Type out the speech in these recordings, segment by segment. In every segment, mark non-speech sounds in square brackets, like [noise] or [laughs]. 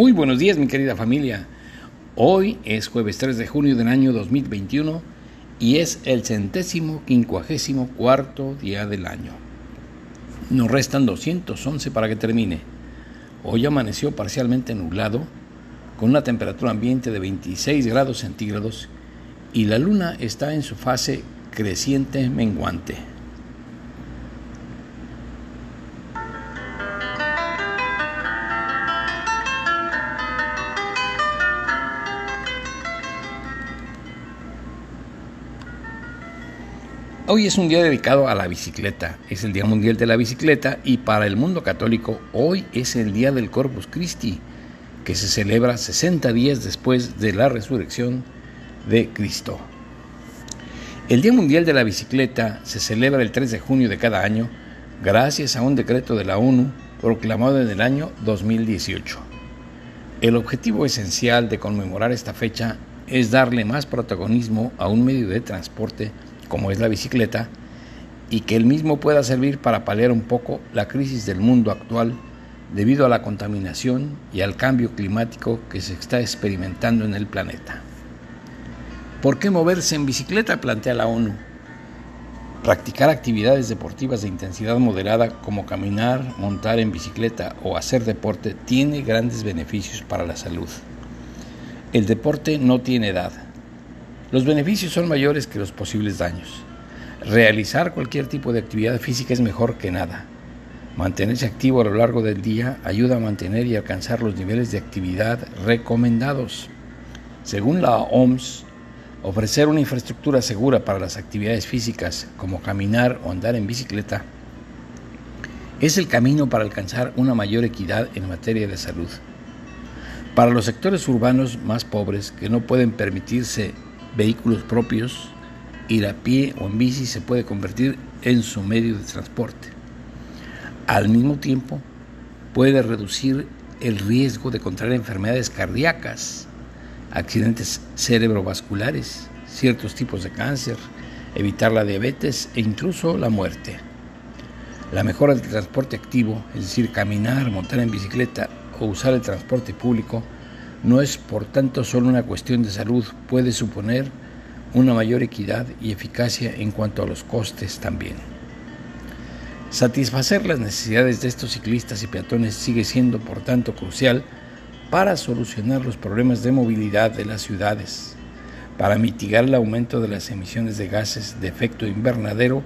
Muy buenos días mi querida familia. Hoy es jueves 3 de junio del año 2021 y es el centésimo quincuagésimo cuarto día del año. Nos restan 211 para que termine. Hoy amaneció parcialmente nublado, con una temperatura ambiente de 26 grados centígrados y la luna está en su fase creciente menguante. Hoy es un día dedicado a la bicicleta, es el Día Mundial de la Bicicleta y para el mundo católico hoy es el Día del Corpus Christi, que se celebra 60 días después de la resurrección de Cristo. El Día Mundial de la Bicicleta se celebra el 3 de junio de cada año gracias a un decreto de la ONU proclamado en el año 2018. El objetivo esencial de conmemorar esta fecha es darle más protagonismo a un medio de transporte como es la bicicleta, y que el mismo pueda servir para paliar un poco la crisis del mundo actual debido a la contaminación y al cambio climático que se está experimentando en el planeta. ¿Por qué moverse en bicicleta? plantea la ONU. Practicar actividades deportivas de intensidad moderada como caminar, montar en bicicleta o hacer deporte tiene grandes beneficios para la salud. El deporte no tiene edad los beneficios son mayores que los posibles daños. Realizar cualquier tipo de actividad física es mejor que nada. Mantenerse activo a lo largo del día ayuda a mantener y alcanzar los niveles de actividad recomendados. Según la OMS, ofrecer una infraestructura segura para las actividades físicas como caminar o andar en bicicleta es el camino para alcanzar una mayor equidad en materia de salud. Para los sectores urbanos más pobres que no pueden permitirse vehículos propios, ir a pie o en bici se puede convertir en su medio de transporte. Al mismo tiempo, puede reducir el riesgo de contraer enfermedades cardíacas, accidentes cerebrovasculares, ciertos tipos de cáncer, evitar la diabetes e incluso la muerte. La mejora del transporte activo, es decir, caminar, montar en bicicleta o usar el transporte público, no es por tanto solo una cuestión de salud, puede suponer una mayor equidad y eficacia en cuanto a los costes también. Satisfacer las necesidades de estos ciclistas y peatones sigue siendo por tanto crucial para solucionar los problemas de movilidad de las ciudades, para mitigar el aumento de las emisiones de gases de efecto invernadero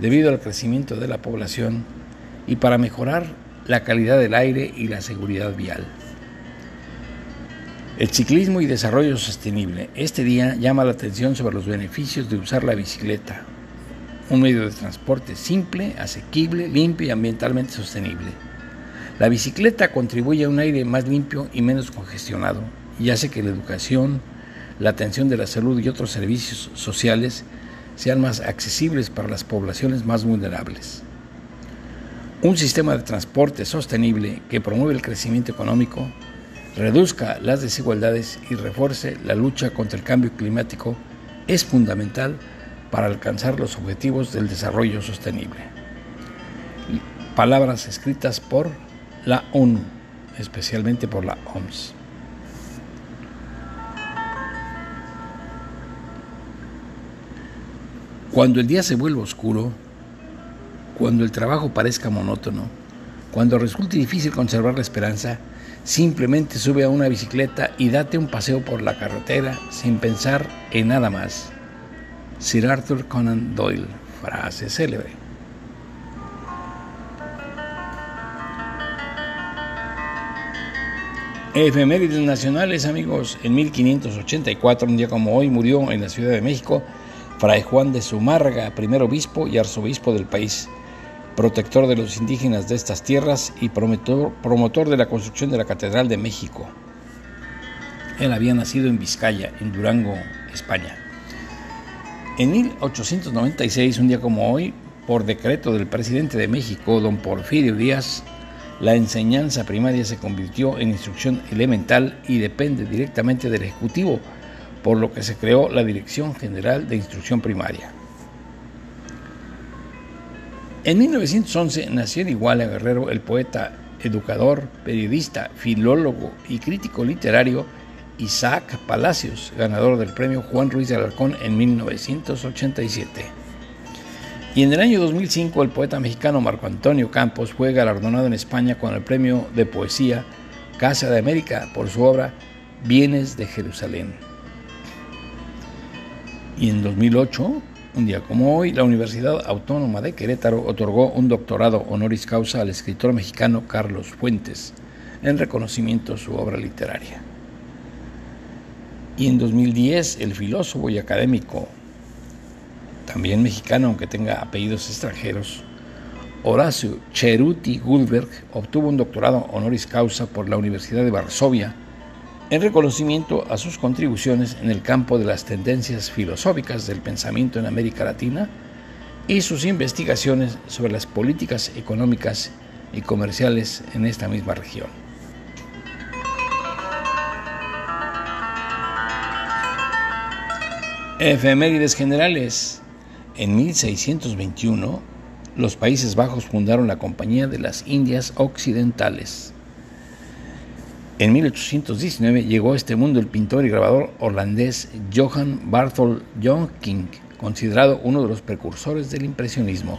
debido al crecimiento de la población y para mejorar la calidad del aire y la seguridad vial. El ciclismo y desarrollo sostenible. Este día llama la atención sobre los beneficios de usar la bicicleta, un medio de transporte simple, asequible, limpio y ambientalmente sostenible. La bicicleta contribuye a un aire más limpio y menos congestionado y hace que la educación, la atención de la salud y otros servicios sociales sean más accesibles para las poblaciones más vulnerables. Un sistema de transporte sostenible que promueve el crecimiento económico reduzca las desigualdades y refuerce la lucha contra el cambio climático es fundamental para alcanzar los objetivos del desarrollo sostenible. Palabras escritas por la ONU, especialmente por la OMS. Cuando el día se vuelva oscuro, cuando el trabajo parezca monótono, cuando resulte difícil conservar la esperanza, Simplemente sube a una bicicleta y date un paseo por la carretera sin pensar en nada más. Sir Arthur Conan Doyle, frase célebre. Efemérides nacionales, amigos. En 1584, un día como hoy, murió en la Ciudad de México Fray Juan de Zumarga, primer obispo y arzobispo del país protector de los indígenas de estas tierras y promotor, promotor de la construcción de la Catedral de México. Él había nacido en Vizcaya, en Durango, España. En 1896, un día como hoy, por decreto del presidente de México, don Porfirio Díaz, la enseñanza primaria se convirtió en instrucción elemental y depende directamente del Ejecutivo, por lo que se creó la Dirección General de Instrucción Primaria. En 1911 nació en Iguala Guerrero el poeta educador, periodista, filólogo y crítico literario Isaac Palacios, ganador del premio Juan Ruiz de Alarcón en 1987. Y en el año 2005 el poeta mexicano Marco Antonio Campos fue galardonado en España con el premio de poesía Casa de América por su obra Bienes de Jerusalén. Y en 2008, un día como hoy, la Universidad Autónoma de Querétaro otorgó un doctorado honoris causa al escritor mexicano Carlos Fuentes en reconocimiento a su obra literaria. Y en 2010, el filósofo y académico, también mexicano aunque tenga apellidos extranjeros, Horacio Cheruti Gulberg obtuvo un doctorado honoris causa por la Universidad de Varsovia en reconocimiento a sus contribuciones en el campo de las tendencias filosóficas del pensamiento en América Latina y sus investigaciones sobre las políticas económicas y comerciales en esta misma región. Efemérides generales. En 1621, los Países Bajos fundaron la Compañía de las Indias Occidentales. En 1819 llegó a este mundo el pintor y grabador holandés Johann Barthold Jonking, considerado uno de los precursores del impresionismo.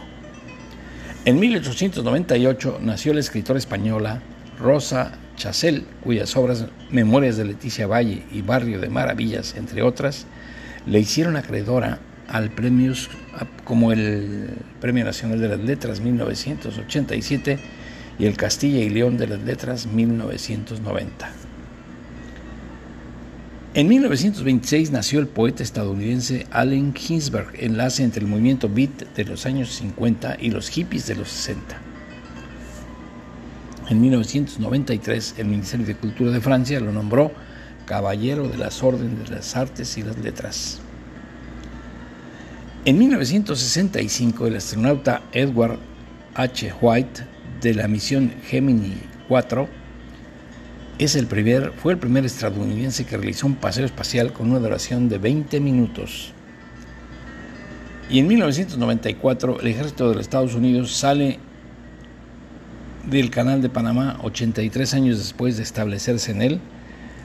En 1898 nació la escritora española Rosa Chasel, cuyas obras Memorias de Leticia Valle y Barrio de Maravillas, entre otras, le hicieron acreedora al premios como el Premio Nacional de las Letras 1987 y el Castilla y León de las Letras 1990. En 1926 nació el poeta estadounidense Allen Ginsberg, enlace entre el movimiento beat de los años 50 y los hippies de los 60. En 1993 el Ministerio de Cultura de Francia lo nombró Caballero de las Órdenes de las Artes y las Letras. En 1965, el astronauta Edward H. White de la misión Gemini 4 es el primer, fue el primer estadounidense que realizó un paseo espacial con una duración de 20 minutos. Y en 1994 el ejército de los Estados Unidos sale del canal de Panamá 83 años después de establecerse en él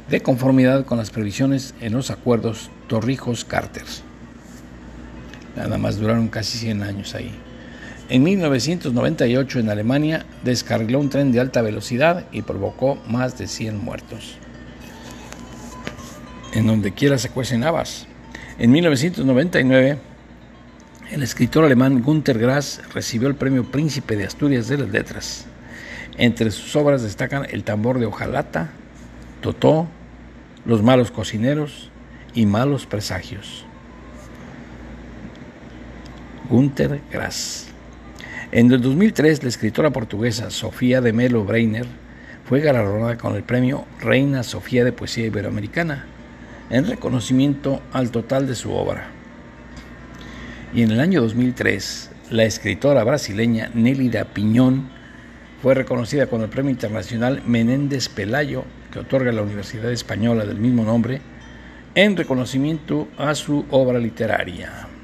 de conformidad con las previsiones en los acuerdos Torrijos-Carter. Nada más duraron casi 100 años ahí. En 1998 en Alemania descarriló un tren de alta velocidad y provocó más de 100 muertos. En donde quiera se cuecen habas. En 1999 el escritor alemán Günter Grass recibió el premio Príncipe de Asturias de las Letras. Entre sus obras destacan El tambor de hojalata, Totó, Los malos cocineros y Malos presagios. Günter Grass. En el 2003, la escritora portuguesa Sofía de Melo Breiner fue galardonada con el premio Reina Sofía de Poesía Iberoamericana, en reconocimiento al total de su obra. Y en el año 2003, la escritora brasileña Nélida Piñón fue reconocida con el Premio Internacional Menéndez Pelayo que otorga la Universidad Española del mismo nombre, en reconocimiento a su obra literaria.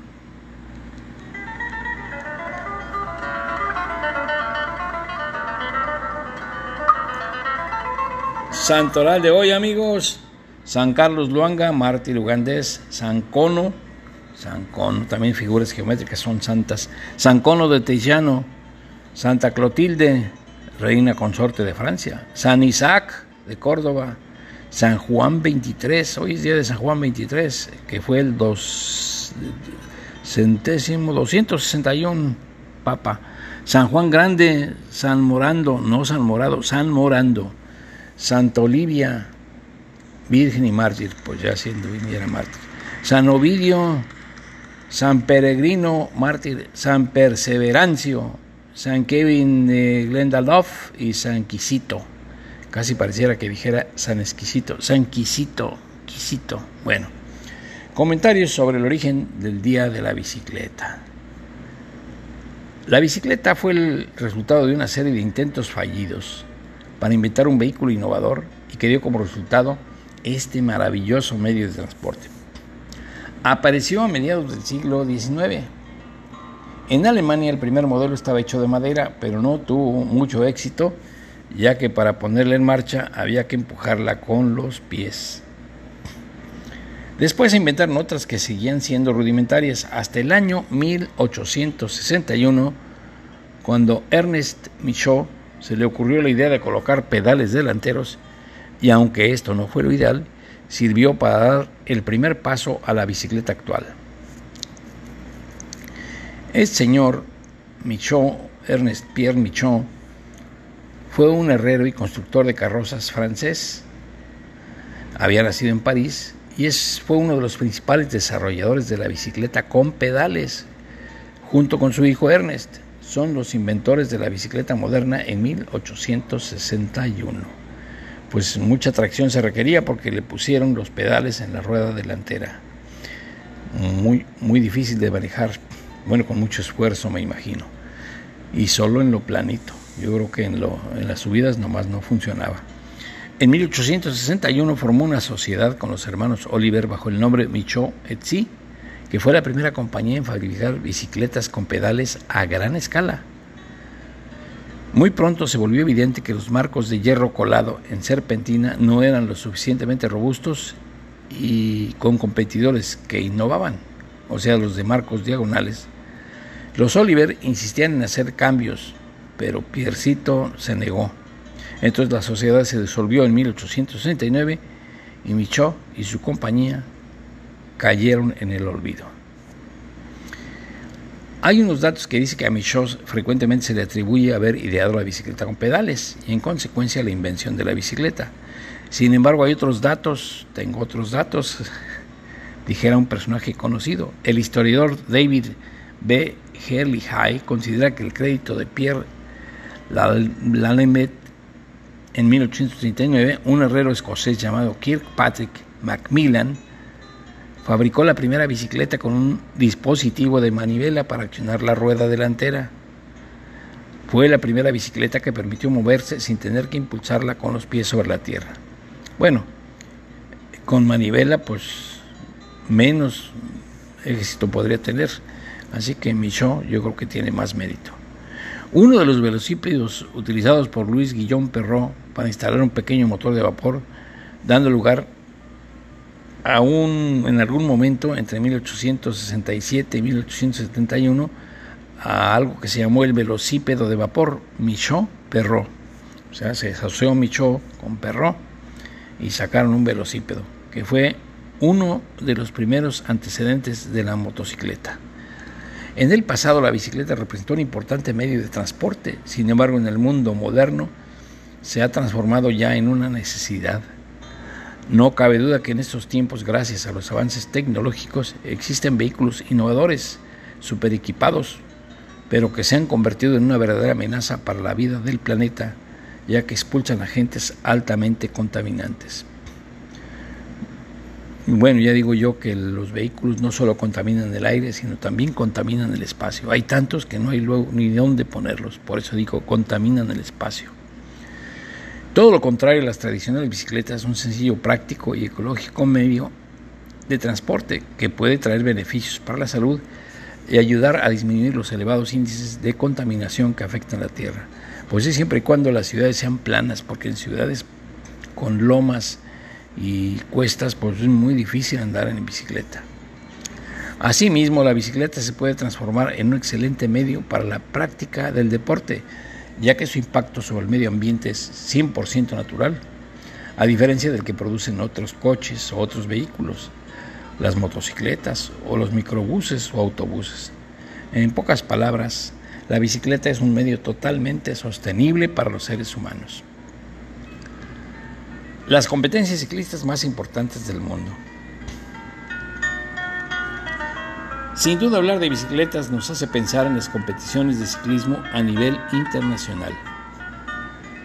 Santoral de hoy, amigos. San Carlos Luanga, mártir ugandés. San Cono, San Cono, también figuras geométricas son santas. San Cono de Tellano, Santa Clotilde, reina consorte de Francia. San Isaac, de Córdoba, San Juan 23, hoy es día de San Juan 23, que fue el dos, centésimo 261 papa. San Juan Grande, San Morando, no San Morado, San Morando. Santa Olivia, Virgen y Mártir, pues ya siendo y era mártir. San Ovidio, San Peregrino, mártir, San Perseverancio, San Kevin de Glendalough y San Quisito. Casi pareciera que dijera San Exquisito, San Quisito, Quisito. Bueno, comentarios sobre el origen del Día de la Bicicleta. La bicicleta fue el resultado de una serie de intentos fallidos para inventar un vehículo innovador y que dio como resultado este maravilloso medio de transporte. Apareció a mediados del siglo XIX. En Alemania el primer modelo estaba hecho de madera, pero no tuvo mucho éxito ya que para ponerla en marcha había que empujarla con los pies. Después se inventaron otras que seguían siendo rudimentarias hasta el año 1861, cuando Ernest Michaud se le ocurrió la idea de colocar pedales delanteros y aunque esto no fue lo ideal, sirvió para dar el primer paso a la bicicleta actual. El señor Michaud, Ernest Pierre Michaud, fue un herrero y constructor de carrozas francés. Había nacido en París y es, fue uno de los principales desarrolladores de la bicicleta con pedales, junto con su hijo Ernest. Son los inventores de la bicicleta moderna en 1861. Pues mucha tracción se requería porque le pusieron los pedales en la rueda delantera. Muy, muy difícil de manejar, bueno, con mucho esfuerzo me imagino. Y solo en lo planito. Yo creo que en, lo, en las subidas nomás no funcionaba. En 1861 formó una sociedad con los hermanos Oliver bajo el nombre Michaud Etsy, que fue la primera compañía en fabricar bicicletas con pedales a gran escala. Muy pronto se volvió evidente que los marcos de hierro colado en serpentina no eran lo suficientemente robustos y con competidores que innovaban, o sea, los de marcos diagonales. Los Oliver insistían en hacer cambios pero Piercito se negó. Entonces la sociedad se disolvió en 1869 y Michaud y su compañía cayeron en el olvido. Hay unos datos que dicen que a Michaud frecuentemente se le atribuye haber ideado la bicicleta con pedales y en consecuencia la invención de la bicicleta. Sin embargo, hay otros datos, tengo otros datos, [laughs] dijera un personaje conocido. El historiador David B. High considera que el crédito de Pierre Lalamet en 1839, un herrero escocés llamado Kirkpatrick Macmillan fabricó la primera bicicleta con un dispositivo de manivela para accionar la rueda delantera. Fue la primera bicicleta que permitió moverse sin tener que impulsarla con los pies sobre la tierra. Bueno, con manivela pues menos éxito podría tener. Así que Michaud yo creo que tiene más mérito. Uno de los velocípedos utilizados por Luis Guillón Perrot para instalar un pequeño motor de vapor, dando lugar un, en algún momento entre 1867 y 1871 a algo que se llamó el velocípedo de vapor Michaud Perrot. O sea, se asoció Michaud con Perrot y sacaron un velocípedo, que fue uno de los primeros antecedentes de la motocicleta. En el pasado la bicicleta representó un importante medio de transporte, sin embargo en el mundo moderno se ha transformado ya en una necesidad. No cabe duda que en estos tiempos, gracias a los avances tecnológicos, existen vehículos innovadores, super equipados, pero que se han convertido en una verdadera amenaza para la vida del planeta, ya que expulsan agentes altamente contaminantes. Bueno, ya digo yo que los vehículos no solo contaminan el aire, sino también contaminan el espacio. Hay tantos que no hay luego ni dónde ponerlos, por eso digo, contaminan el espacio. Todo lo contrario, las tradicionales bicicletas son un sencillo, práctico y ecológico medio de transporte que puede traer beneficios para la salud y ayudar a disminuir los elevados índices de contaminación que afectan la tierra. Pues es siempre y cuando las ciudades sean planas, porque en ciudades con lomas, y cuestas, pues es muy difícil andar en bicicleta. Asimismo, la bicicleta se puede transformar en un excelente medio para la práctica del deporte, ya que su impacto sobre el medio ambiente es 100% natural, a diferencia del que producen otros coches o otros vehículos, las motocicletas o los microbuses o autobuses. En pocas palabras, la bicicleta es un medio totalmente sostenible para los seres humanos. Las competencias ciclistas más importantes del mundo. Sin duda hablar de bicicletas nos hace pensar en las competiciones de ciclismo a nivel internacional.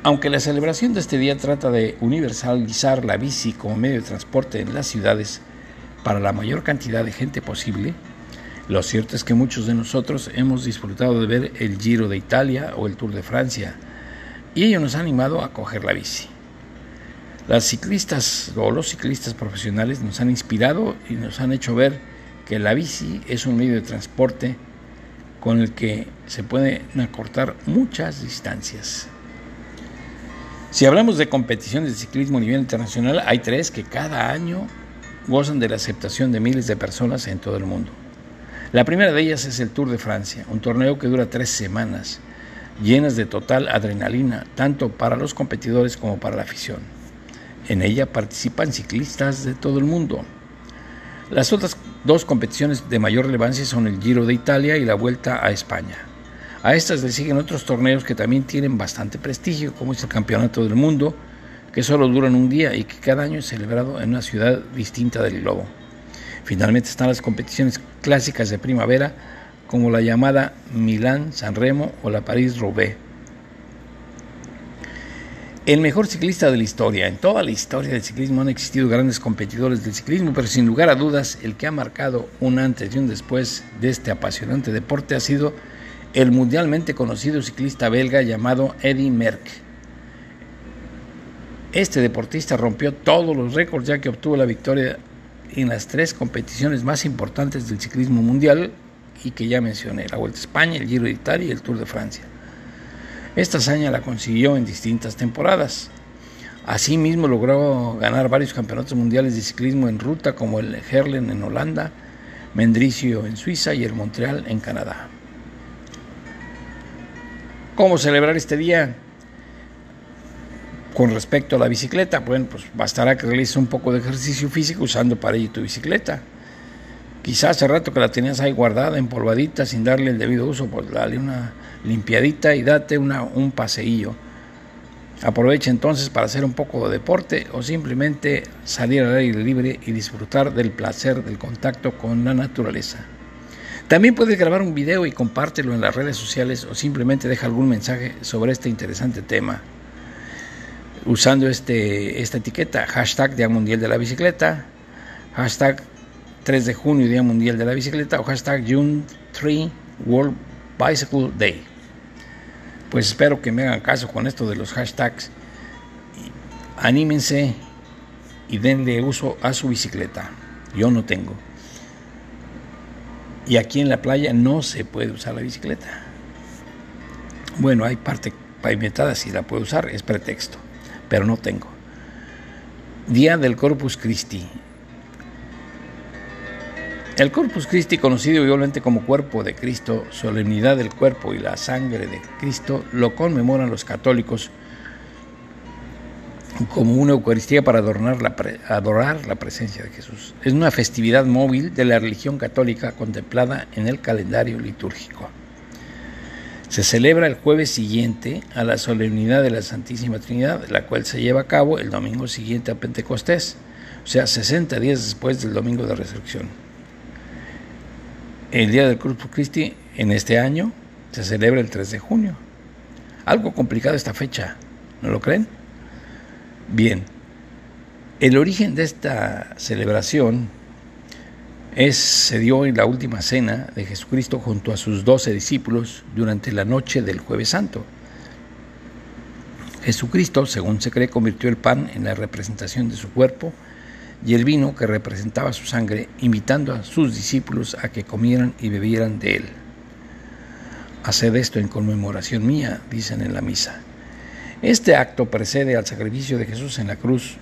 Aunque la celebración de este día trata de universalizar la bici como medio de transporte en las ciudades para la mayor cantidad de gente posible, lo cierto es que muchos de nosotros hemos disfrutado de ver el Giro de Italia o el Tour de Francia y ello nos ha animado a coger la bici. Las ciclistas o los ciclistas profesionales nos han inspirado y nos han hecho ver que la bici es un medio de transporte con el que se pueden acortar muchas distancias. Si hablamos de competiciones de ciclismo a nivel internacional, hay tres que cada año gozan de la aceptación de miles de personas en todo el mundo. La primera de ellas es el Tour de Francia, un torneo que dura tres semanas, llenas de total adrenalina, tanto para los competidores como para la afición. En ella participan ciclistas de todo el mundo. Las otras dos competiciones de mayor relevancia son el Giro de Italia y la Vuelta a España. A estas le siguen otros torneos que también tienen bastante prestigio, como es el Campeonato del Mundo, que solo duran un día y que cada año es celebrado en una ciudad distinta del globo. Finalmente están las competiciones clásicas de primavera, como la llamada Milán San Remo o la París Roubaix. El mejor ciclista de la historia. En toda la historia del ciclismo han existido grandes competidores del ciclismo, pero sin lugar a dudas, el que ha marcado un antes y un después de este apasionante deporte ha sido el mundialmente conocido ciclista belga llamado Eddy Merck. Este deportista rompió todos los récords ya que obtuvo la victoria en las tres competiciones más importantes del ciclismo mundial y que ya mencioné, la Vuelta a España, el Giro de Italia y el Tour de Francia. Esta hazaña la consiguió en distintas temporadas. Asimismo logró ganar varios campeonatos mundiales de ciclismo en ruta como el Herlen en Holanda, Mendricio en Suiza y el Montreal en Canadá. ¿Cómo celebrar este día? Con respecto a la bicicleta, bueno, pues bastará que realices un poco de ejercicio físico usando para ello tu bicicleta. Quizás hace rato que la tenías ahí guardada, empolvadita, sin darle el debido uso, pues dale una limpiadita y date una, un paseillo. Aprovecha entonces para hacer un poco de deporte o simplemente salir al aire libre y disfrutar del placer del contacto con la naturaleza. También puedes grabar un video y compártelo en las redes sociales o simplemente deja algún mensaje sobre este interesante tema usando este, esta etiqueta, hashtag Día Mundial de la Bicicleta, hashtag 3 de junio Día Mundial de la Bicicleta o hashtag June 3 World Bicycle Day. Pues espero que me hagan caso con esto de los hashtags. Anímense y denle uso a su bicicleta. Yo no tengo. Y aquí en la playa no se puede usar la bicicleta. Bueno, hay parte pavimentada, si la puedo usar, es pretexto, pero no tengo. Día del Corpus Christi. El Corpus Christi, conocido igualmente como Cuerpo de Cristo, solemnidad del cuerpo y la sangre de Cristo, lo conmemoran los católicos como una Eucaristía para adornar la adorar la presencia de Jesús. Es una festividad móvil de la religión católica contemplada en el calendario litúrgico. Se celebra el jueves siguiente a la solemnidad de la Santísima Trinidad, la cual se lleva a cabo el domingo siguiente a Pentecostés, o sea, 60 días después del domingo de resurrección. El día del Corpus Christi en este año se celebra el 3 de junio. Algo complicado esta fecha, ¿no lo creen? Bien, el origen de esta celebración es, se dio en la última cena de Jesucristo junto a sus doce discípulos durante la noche del jueves santo. Jesucristo, según se cree, convirtió el pan en la representación de su cuerpo y el vino que representaba su sangre, invitando a sus discípulos a que comieran y bebieran de él. Haced esto en conmemoración mía, dicen en la misa. Este acto precede al sacrificio de Jesús en la cruz,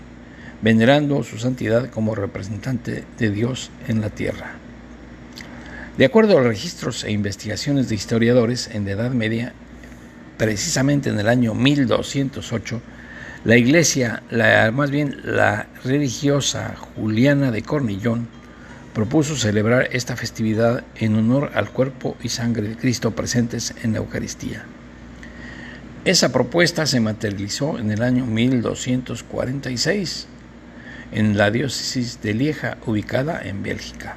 venerando su santidad como representante de Dios en la tierra. De acuerdo a los registros e investigaciones de historiadores, en la Edad Media, precisamente en el año 1208, la iglesia, la, más bien la religiosa Juliana de Cornillón, propuso celebrar esta festividad en honor al cuerpo y sangre de Cristo presentes en la Eucaristía. Esa propuesta se materializó en el año 1246 en la diócesis de Lieja, ubicada en Bélgica.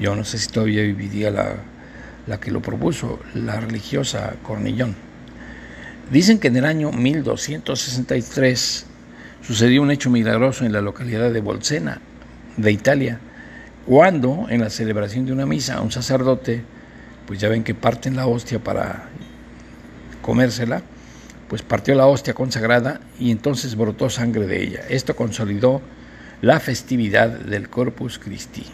Yo no sé si todavía viviría la, la que lo propuso, la religiosa Cornillón. Dicen que en el año 1263 sucedió un hecho milagroso en la localidad de Bolsena, de Italia, cuando en la celebración de una misa un sacerdote, pues ya ven que parten la hostia para comérsela, pues partió la hostia consagrada y entonces brotó sangre de ella. Esto consolidó la festividad del Corpus Christi.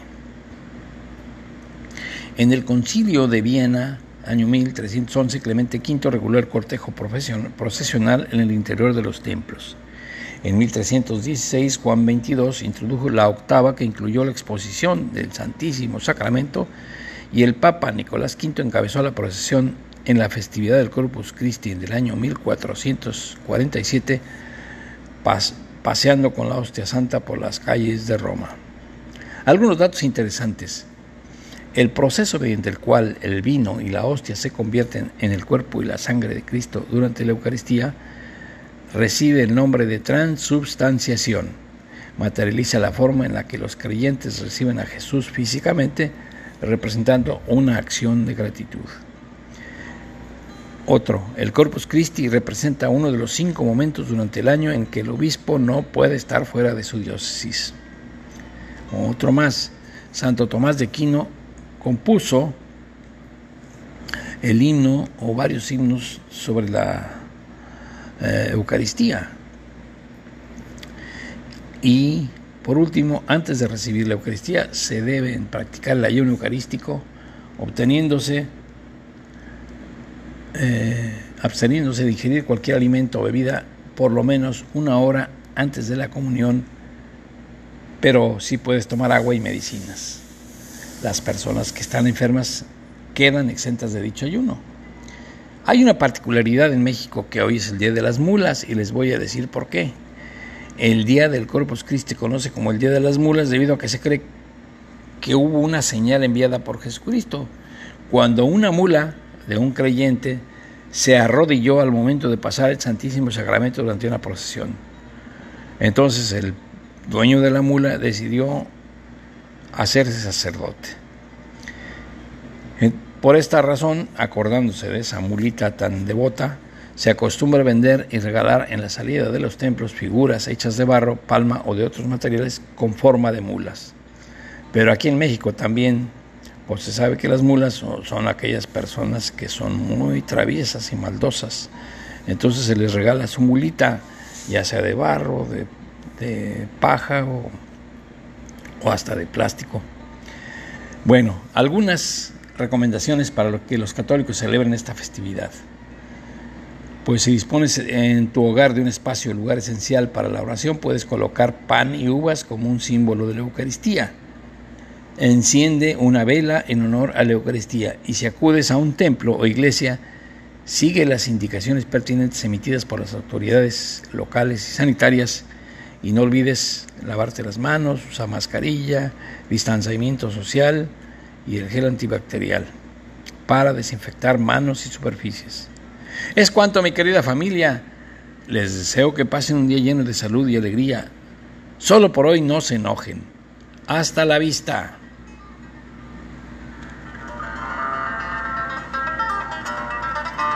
En el concilio de Viena, año 1311, Clemente V reguló el cortejo procesional en el interior de los templos. En 1316, Juan XXII introdujo la octava que incluyó la exposición del Santísimo Sacramento y el Papa Nicolás V encabezó la procesión en la festividad del Corpus Christi del año 1447, paseando con la hostia santa por las calles de Roma. Algunos datos interesantes. El proceso mediante el cual el vino y la hostia se convierten en el cuerpo y la sangre de Cristo durante la Eucaristía recibe el nombre de transubstanciación. Materializa la forma en la que los creyentes reciben a Jesús físicamente, representando una acción de gratitud. Otro, el Corpus Christi representa uno de los cinco momentos durante el año en que el obispo no puede estar fuera de su diócesis. Otro más, Santo Tomás de Quino compuso el himno o varios himnos sobre la eh, Eucaristía. Y por último, antes de recibir la Eucaristía, se debe practicar el ayuno eucarístico, obteniéndose eh, absteniéndose de ingerir cualquier alimento o bebida por lo menos una hora antes de la comunión, pero sí puedes tomar agua y medicinas. Las personas que están enfermas quedan exentas de dicho ayuno. Hay una particularidad en México que hoy es el Día de las Mulas y les voy a decir por qué. El Día del Corpus Christi conoce como el Día de las Mulas debido a que se cree que hubo una señal enviada por Jesucristo. Cuando una mula de un creyente se arrodilló al momento de pasar el Santísimo Sacramento durante una procesión. Entonces el dueño de la mula decidió hacerse sacerdote. Por esta razón, acordándose de esa mulita tan devota, se acostumbra vender y regalar en la salida de los templos figuras hechas de barro, palma o de otros materiales con forma de mulas. Pero aquí en México también pues se sabe que las mulas son, aquellas personas que son muy traviesas y maldosas. Entonces se les regala su mulita, ya sea de barro, de, paja o, o, hasta de plástico. Bueno, algunas recomendaciones para que los católicos celebren esta festividad. Pues si dispones en tu hogar de un espacio, lugar esencial para la oración, puedes colocar pan y uvas como un símbolo de la Eucaristía enciende una vela en honor a la Eucaristía y si acudes a un templo o iglesia, sigue las indicaciones pertinentes emitidas por las autoridades locales y sanitarias y no olvides lavarte las manos, usar mascarilla, distanciamiento social y el gel antibacterial para desinfectar manos y superficies. Es cuanto, mi querida familia. Les deseo que pasen un día lleno de salud y alegría. Solo por hoy no se enojen. Hasta la vista.